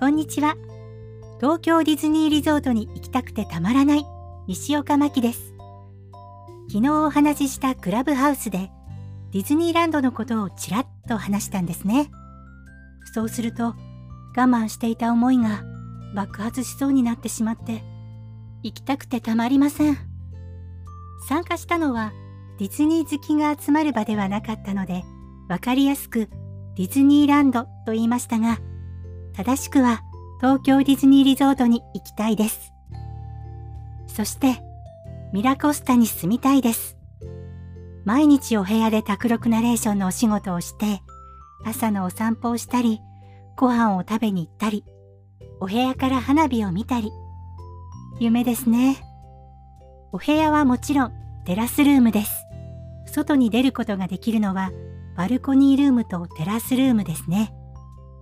こんにちは。東京ディズニーリゾートに行きたくてたまらない西岡真希です。昨日お話ししたクラブハウスでディズニーランドのことをちらっと話したんですね。そうすると我慢していた思いが爆発しそうになってしまって行きたくてたまりません。参加したのはディズニー好きが集まる場ではなかったのでわかりやすくディズニーランドと言いましたが正しくは東京ディズニーリゾートに行きたいです。そして、ミラコスタに住みたいです。毎日お部屋で卓録ナレーションのお仕事をして、朝のお散歩をしたり、ご飯を食べに行ったり、お部屋から花火を見たり。夢ですね。お部屋はもちろんテラスルームです。外に出ることができるのはバルコニールームとテラスルームですね。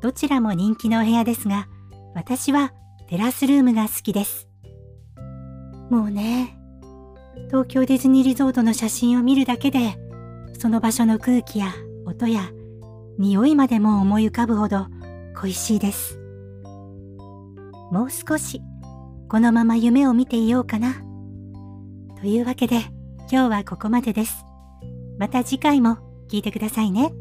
どちらも人気のお部屋ですが、私はテラスルームが好きです。もうね、東京ディズニーリゾートの写真を見るだけで、その場所の空気や音や匂いまでも思い浮かぶほど恋しいです。もう少しこのまま夢を見ていようかな。というわけで今日はここまでです。また次回も聞いてくださいね。